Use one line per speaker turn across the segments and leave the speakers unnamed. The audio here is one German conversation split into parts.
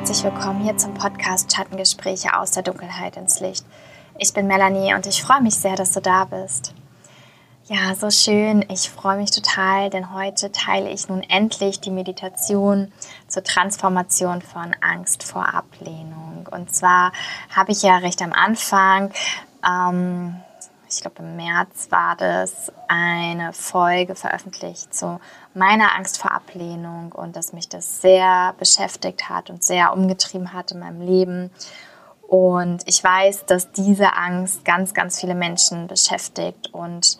herzlich willkommen hier zum Podcast Schattengespräche aus der Dunkelheit ins Licht. Ich bin Melanie und ich freue mich sehr, dass du da bist. Ja, so schön. Ich freue mich total, denn heute teile ich nun endlich die Meditation zur Transformation von Angst vor Ablehnung. Und zwar habe ich ja recht am Anfang ähm, ich glaube im März war das, eine Folge veröffentlicht zu meiner Angst vor Ablehnung und dass mich das sehr beschäftigt hat und sehr umgetrieben hat in meinem Leben. Und ich weiß, dass diese Angst ganz, ganz viele Menschen beschäftigt und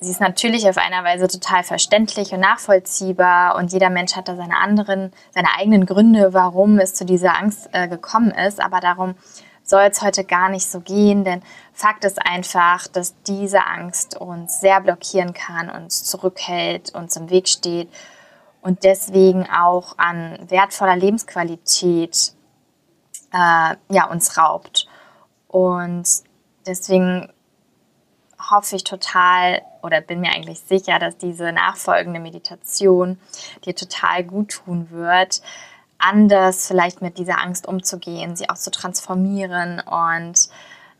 sie ist natürlich auf einer Weise total verständlich und nachvollziehbar und jeder Mensch hat da seine anderen, seine eigenen Gründe, warum es zu dieser Angst äh, gekommen ist. Aber darum soll es heute gar nicht so gehen, denn Fakt ist einfach, dass diese Angst uns sehr blockieren kann, uns zurückhält, uns im Weg steht und deswegen auch an wertvoller Lebensqualität äh, ja, uns raubt. Und deswegen hoffe ich total oder bin mir eigentlich sicher, dass diese nachfolgende Meditation dir total gut tun wird, anders vielleicht mit dieser Angst umzugehen, sie auch zu transformieren. Und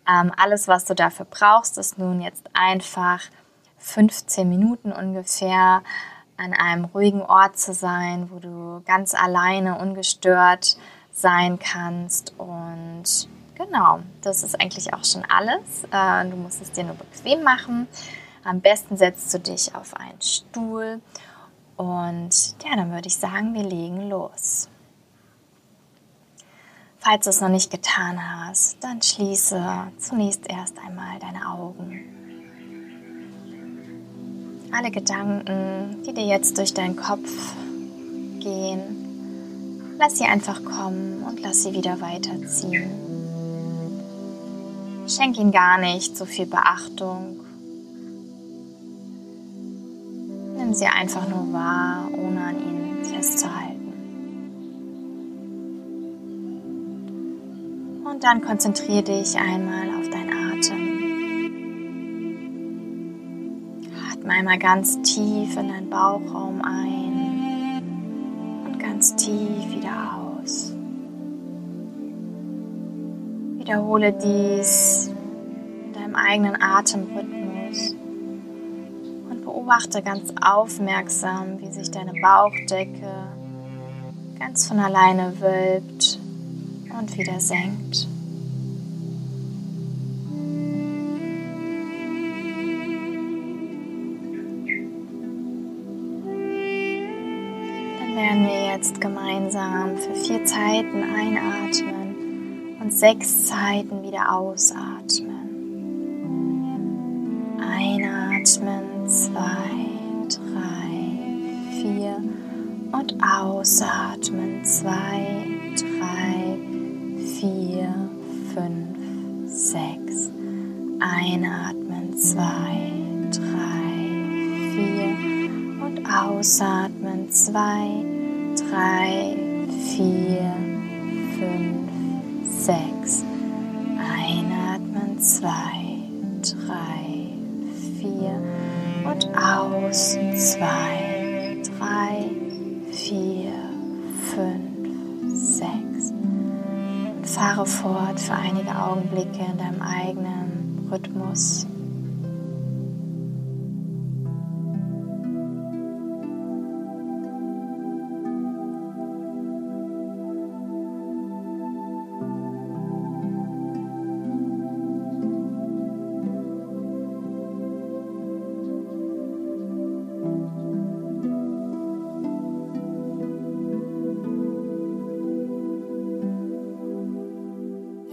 ähm, alles, was du dafür brauchst, ist nun jetzt einfach 15 Minuten ungefähr an einem ruhigen Ort zu sein, wo du ganz alleine, ungestört sein kannst. Und genau, das ist eigentlich auch schon alles. Äh, du musst es dir nur bequem machen. Am besten setzt du dich auf einen Stuhl. Und ja, dann würde ich sagen, wir legen los. Falls du es noch nicht getan hast, dann schließe zunächst erst einmal deine Augen. Alle Gedanken, die dir jetzt durch deinen Kopf gehen, lass sie einfach kommen und lass sie wieder weiterziehen. Schenk ihnen gar nicht so viel Beachtung. Nimm sie einfach nur wahr, Und dann konzentriere dich einmal auf deinen Atem. Atme einmal ganz tief in deinen Bauchraum ein und ganz tief wieder aus. Wiederhole dies in deinem eigenen Atemrhythmus und beobachte ganz aufmerksam, wie sich deine Bauchdecke ganz von alleine wölbt und wieder senkt. Dann werden wir jetzt gemeinsam für vier Zeiten einatmen und sechs Zeiten wieder ausatmen. Einatmen, zwei, drei, vier und ausatmen, zwei, Einatmen, zwei, drei, vier und ausatmen, zwei, drei, vier, fünf, sechs. Einatmen, zwei, drei, vier und aus, zwei, drei, vier, fünf, sechs. Fahre fort für einige Augenblicke in deinem eigenen Rhythmus.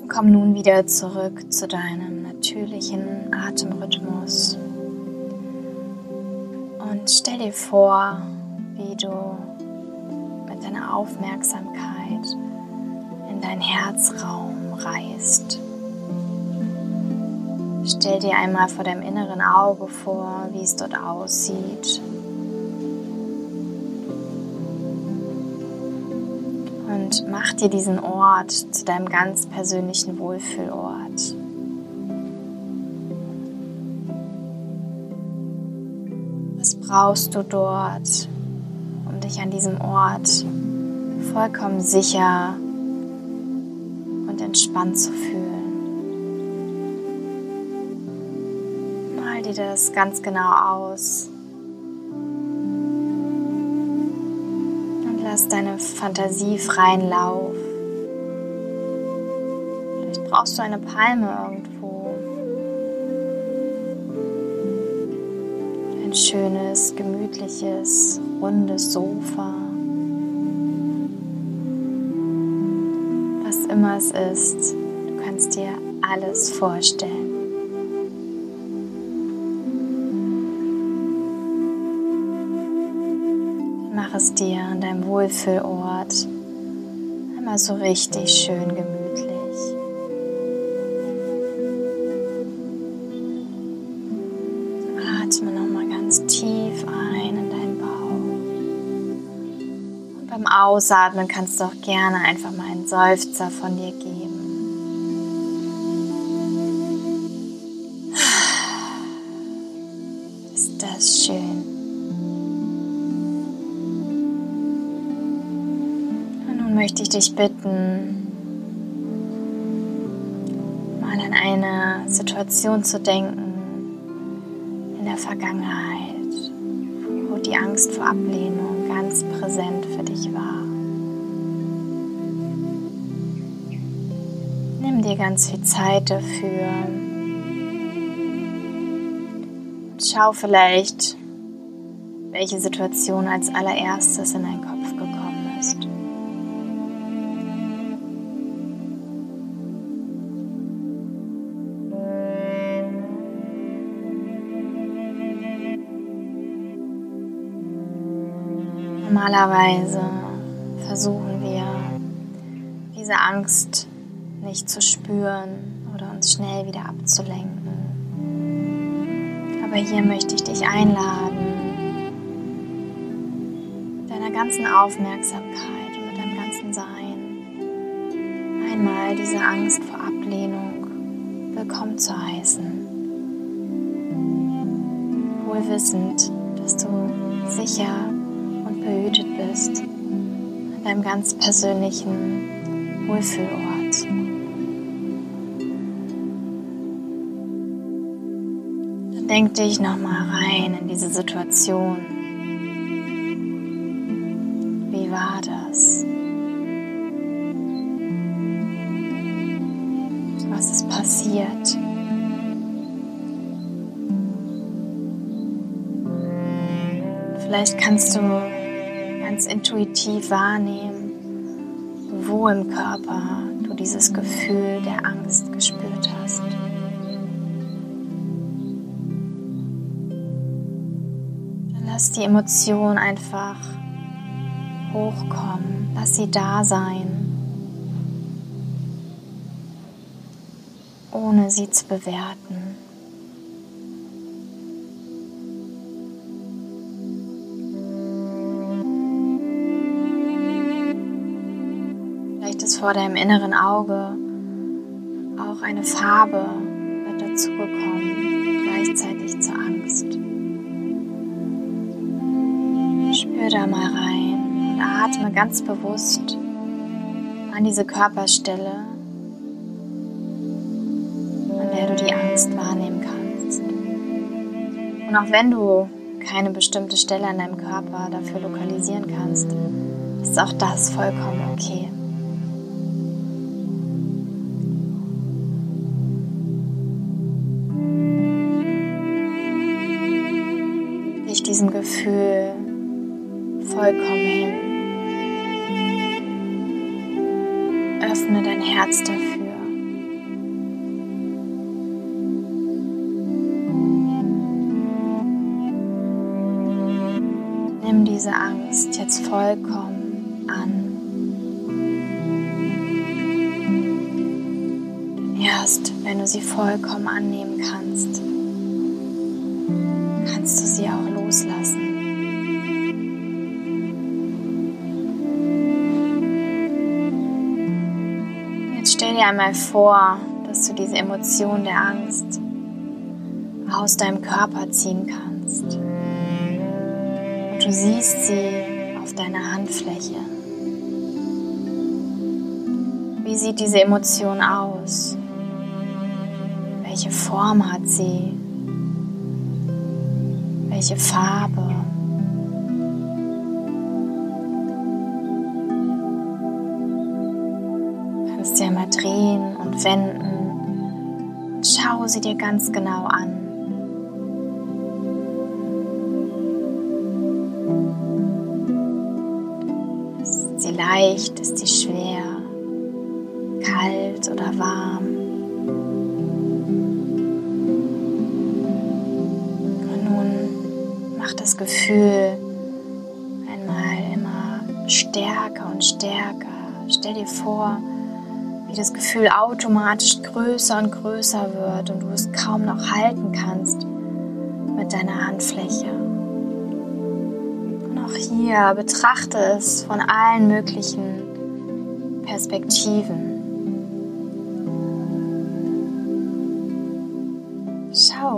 Komm nun wieder zurück zu deinem natürlichen Atemrhythmus und stell dir vor, wie du mit deiner Aufmerksamkeit in dein Herzraum reist. Stell dir einmal vor deinem inneren Auge vor, wie es dort aussieht. und mach dir diesen Ort zu deinem ganz persönlichen Wohlfühlort. Brauchst du dort, um dich an diesem Ort vollkommen sicher und entspannt zu fühlen. Mal dir das ganz genau aus. Und lass deine Fantasie freien Lauf. Vielleicht brauchst du eine Palme irgendwo. Schönes, gemütliches, rundes Sofa. Was immer es ist, du kannst dir alles vorstellen. Mach es dir an deinem Wohlfühlort einmal so richtig schön gemütlich. Ausatmen kannst du auch gerne einfach mal einen Seufzer von dir geben. Ist das schön? Und nun möchte ich dich bitten, mal an eine Situation zu denken in der Vergangenheit, wo die Angst vor Ablehnung ganz präsent für dich war. Dir ganz viel Zeit dafür. Schau vielleicht, welche Situation als allererstes in deinen Kopf gekommen ist. Normalerweise versuchen wir, diese Angst nicht zu spüren oder uns schnell wieder abzulenken. Aber hier möchte ich dich einladen, mit deiner ganzen Aufmerksamkeit und mit deinem ganzen Sein einmal diese Angst vor Ablehnung willkommen zu heißen. Wohl wissend, dass du sicher und behütet bist an deinem ganz persönlichen Wohlfühlort. Denk dich nochmal rein in diese Situation. Wie war das? Was ist passiert? Vielleicht kannst du ganz intuitiv wahrnehmen, wo im Körper du dieses Gefühl der Angst die Emotion einfach hochkommen, lass sie da sein, ohne sie zu bewerten. vor deinem inneren Auge auch eine Farbe wird dazugekommen, atme ganz bewusst an diese Körperstelle, an der du die Angst wahrnehmen kannst. Und auch wenn du keine bestimmte Stelle an deinem Körper dafür lokalisieren kannst, ist auch das vollkommen okay. An. Erst wenn du sie vollkommen annehmen kannst, kannst du sie auch loslassen. Jetzt stell dir einmal vor, dass du diese Emotion der Angst aus deinem Körper ziehen kannst. Und du siehst sie auf deiner Handfläche. Wie sieht diese Emotion aus? Welche Form hat sie? Welche Farbe? Du kannst sie einmal drehen und wenden und schau sie dir ganz genau an. Ist sie leicht? Ist sie schwer? Oder warm? das Gefühl einmal immer stärker und stärker. Stell dir vor, wie das Gefühl automatisch größer und größer wird und du es kaum noch halten kannst mit deiner Handfläche. Und auch hier betrachte es von allen möglichen Perspektiven.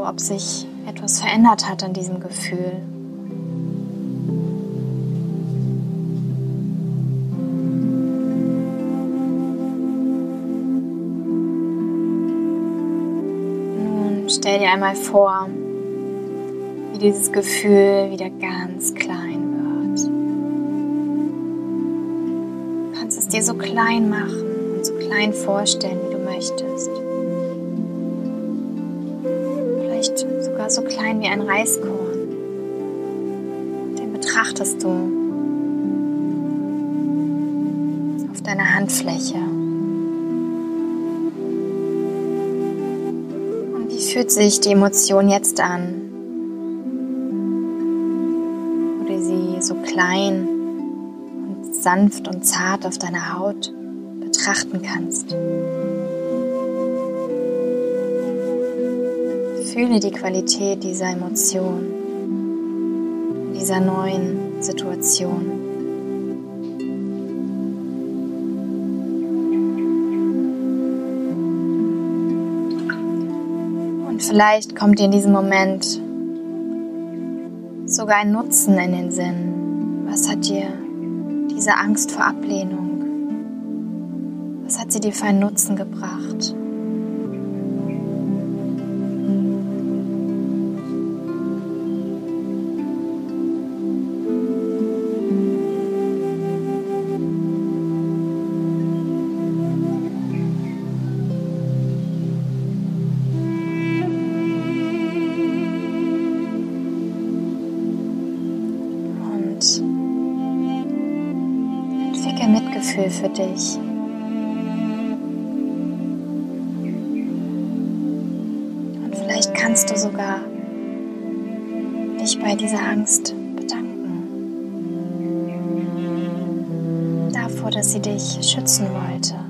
Ob sich etwas verändert hat an diesem Gefühl. stell dir einmal vor, wie dieses Gefühl wieder ganz klein wird. Du kannst es dir so klein machen und so klein vorstellen, wie du möchtest. Klein wie ein Reiskorn. Den betrachtest du auf deiner Handfläche. fühlt sich die Emotion jetzt an? Wo du sie so klein und sanft und zart auf deiner Haut betrachten kannst. Fühle die Qualität dieser Emotion, dieser neuen Situation. vielleicht kommt dir in diesem Moment sogar ein Nutzen in den Sinn. Was hat dir diese Angst vor Ablehnung? Was hat sie dir für einen Nutzen gebracht? Mitgefühl für dich. Und vielleicht kannst du sogar dich bei dieser Angst bedanken. Davor, dass sie dich schützen wollte.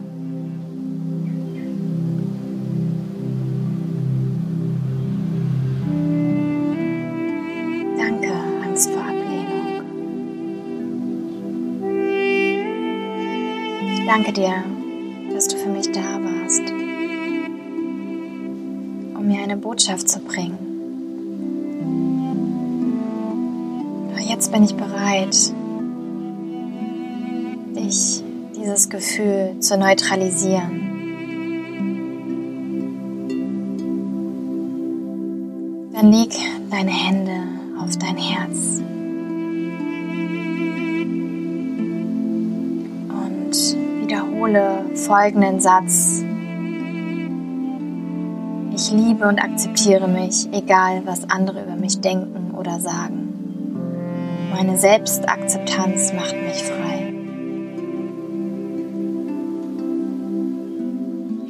Danke dir, dass du für mich da warst, um mir eine Botschaft zu bringen. Doch jetzt bin ich bereit, dich, dieses Gefühl zu neutralisieren. Dann leg deine Hände auf dein Herz. Wiederhole folgenden Satz. Ich liebe und akzeptiere mich, egal was andere über mich denken oder sagen. Meine Selbstakzeptanz macht mich frei.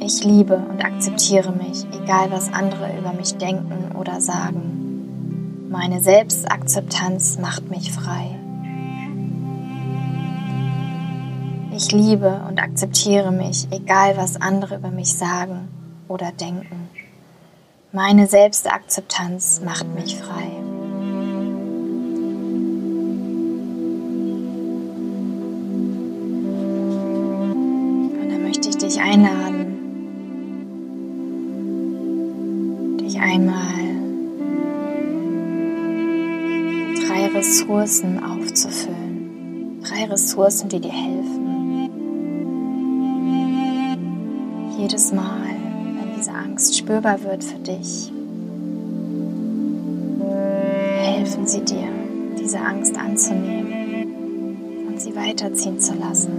Ich liebe und akzeptiere mich, egal was andere über mich denken oder sagen. Meine Selbstakzeptanz macht mich frei. Ich liebe und akzeptiere mich, egal was andere über mich sagen oder denken. Meine Selbstakzeptanz macht mich frei. Und dann möchte ich dich einladen, dich einmal drei Ressourcen aufzufüllen. Drei Ressourcen, die dir helfen jedes Mal, wenn diese Angst spürbar wird für dich, helfen sie dir, diese Angst anzunehmen und sie weiterziehen zu lassen.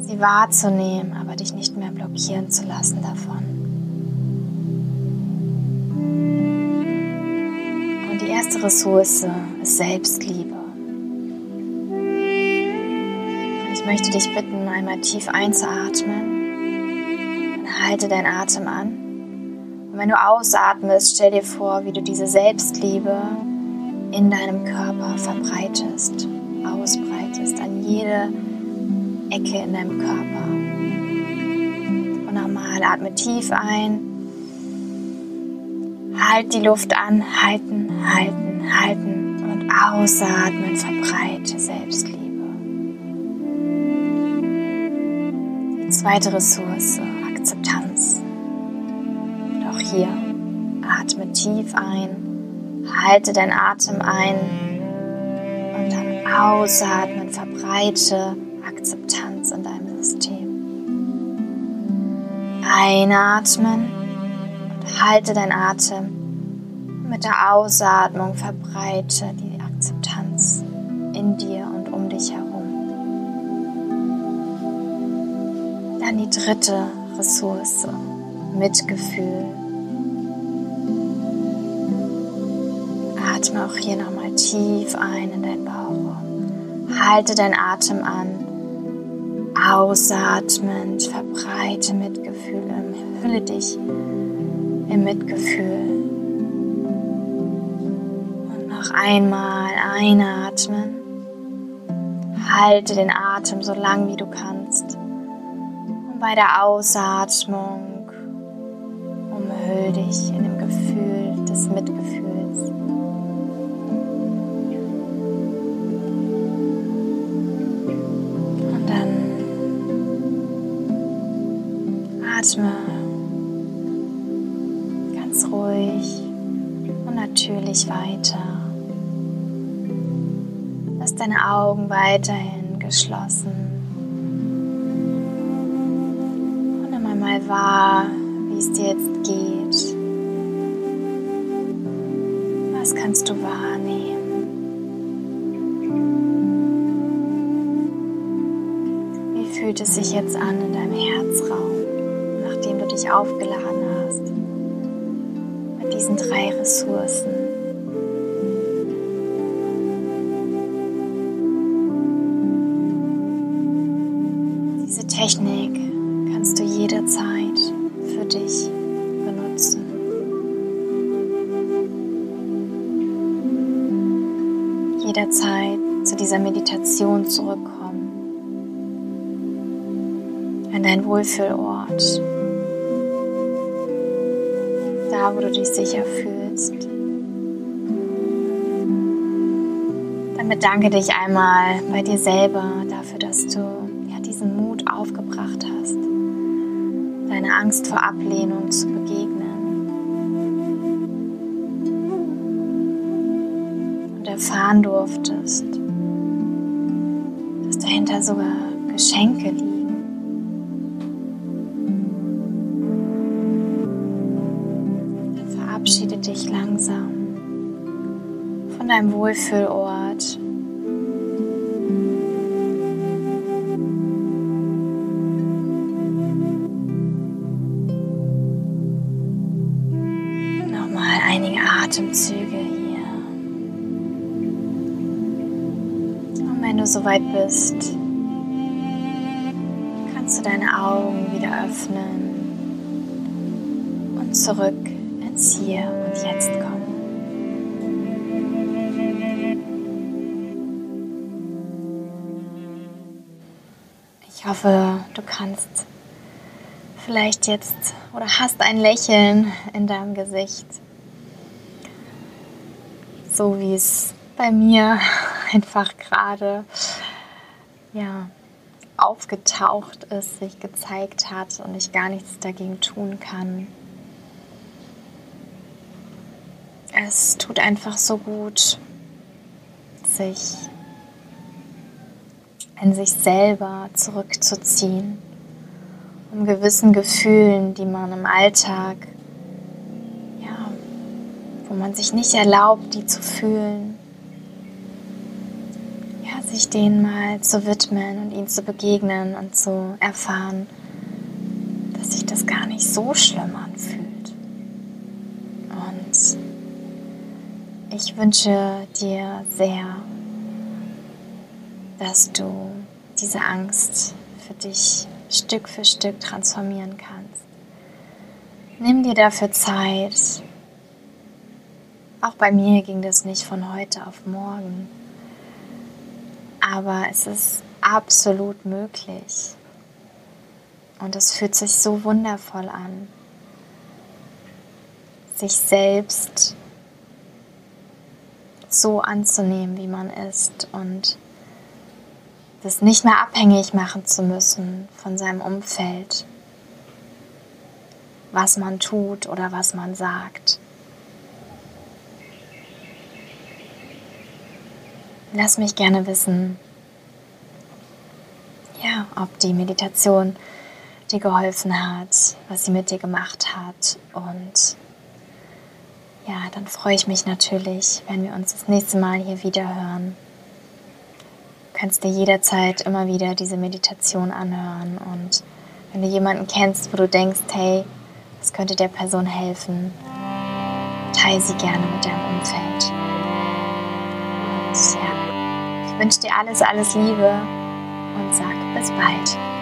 Sie wahrzunehmen, aber dich nicht mehr blockieren zu lassen davon. Und die erste Ressource ist Selbstliebe. Möchte dich bitten, einmal tief einzuatmen. Und halte deinen Atem an. Und wenn du ausatmest, stell dir vor, wie du diese Selbstliebe in deinem Körper verbreitest, ausbreitest, an jede Ecke in deinem Körper. Und nochmal, atme tief ein. Halt die Luft an, halten, halten, halten und ausatmen, verbreite Selbstliebe. Zweite Ressource, Akzeptanz hier. Atme tief ein, halte deinen Atem ein und dann ausatmen, verbreite Akzeptanz in deinem System. Einatmen und halte deinen Atem. Mit der Ausatmung verbreite die Akzeptanz in dir und Dann die dritte Ressource, Mitgefühl. Atme auch hier nochmal tief ein in deinen Bauchraum. Halte deinen Atem an. Ausatmend, verbreite Mitgefühl, hülle dich im Mitgefühl. Und noch einmal einatmen. Halte den Atem so lang wie du kannst. Und bei der Ausatmung umhüll dich in dem Gefühl des Mitgefühls. Atme ganz ruhig und natürlich weiter. Lass deine Augen weiterhin geschlossen. Wahr, wie es dir jetzt geht. Was kannst du wahrnehmen? Wie fühlt es sich jetzt an in deinem Herzraum? dich aufgeladen hast mit diesen drei Ressourcen. Diese Technik zurückkommen. An dein Wohlfühlort da, wo du dich sicher fühlst. Dann bedanke dich einmal bei dir selber dafür, dass du ja, diesen Mut aufgebracht hast, deine Angst vor Ablehnung zu begegnen. Und erfahren durftest, dahinter sogar Geschenke liegen dich langsam von deinem Wohlfühlort. Nochmal einige Atemzüge soweit bist, kannst du deine Augen wieder öffnen und zurück ins Hier und Jetzt kommen. Ich hoffe, du kannst vielleicht jetzt oder hast ein Lächeln in deinem Gesicht, so wie es bei mir einfach gerade ja, aufgetaucht ist, sich gezeigt hat und ich gar nichts dagegen tun kann. Es tut einfach so gut, sich in sich selber zurückzuziehen, um gewissen Gefühlen, die man im Alltag, ja, wo man sich nicht erlaubt, die zu fühlen, sich denen mal zu widmen und ihnen zu begegnen und zu erfahren, dass sich das gar nicht so schlimm anfühlt. Und ich wünsche dir sehr, dass du diese Angst für dich Stück für Stück transformieren kannst. Nimm dir dafür Zeit. Auch bei mir ging das nicht von heute auf morgen. Aber es ist absolut möglich. Und es fühlt sich so wundervoll an, sich selbst so anzunehmen, wie man ist und das nicht mehr abhängig machen zu müssen von seinem Umfeld, was man tut oder was man sagt. Lass mich gerne wissen, ja, ob die Meditation dir geholfen hat, was sie mit dir gemacht hat und ja, dann freue ich mich natürlich, wenn wir uns das nächste Mal hier wieder hören. Du kannst dir jederzeit immer wieder diese Meditation anhören und wenn du jemanden kennst, wo du denkst, hey, das könnte der Person helfen, teile sie gerne mit deinem Umfeld. Wünsche dir alles, alles Liebe und sag bis bald.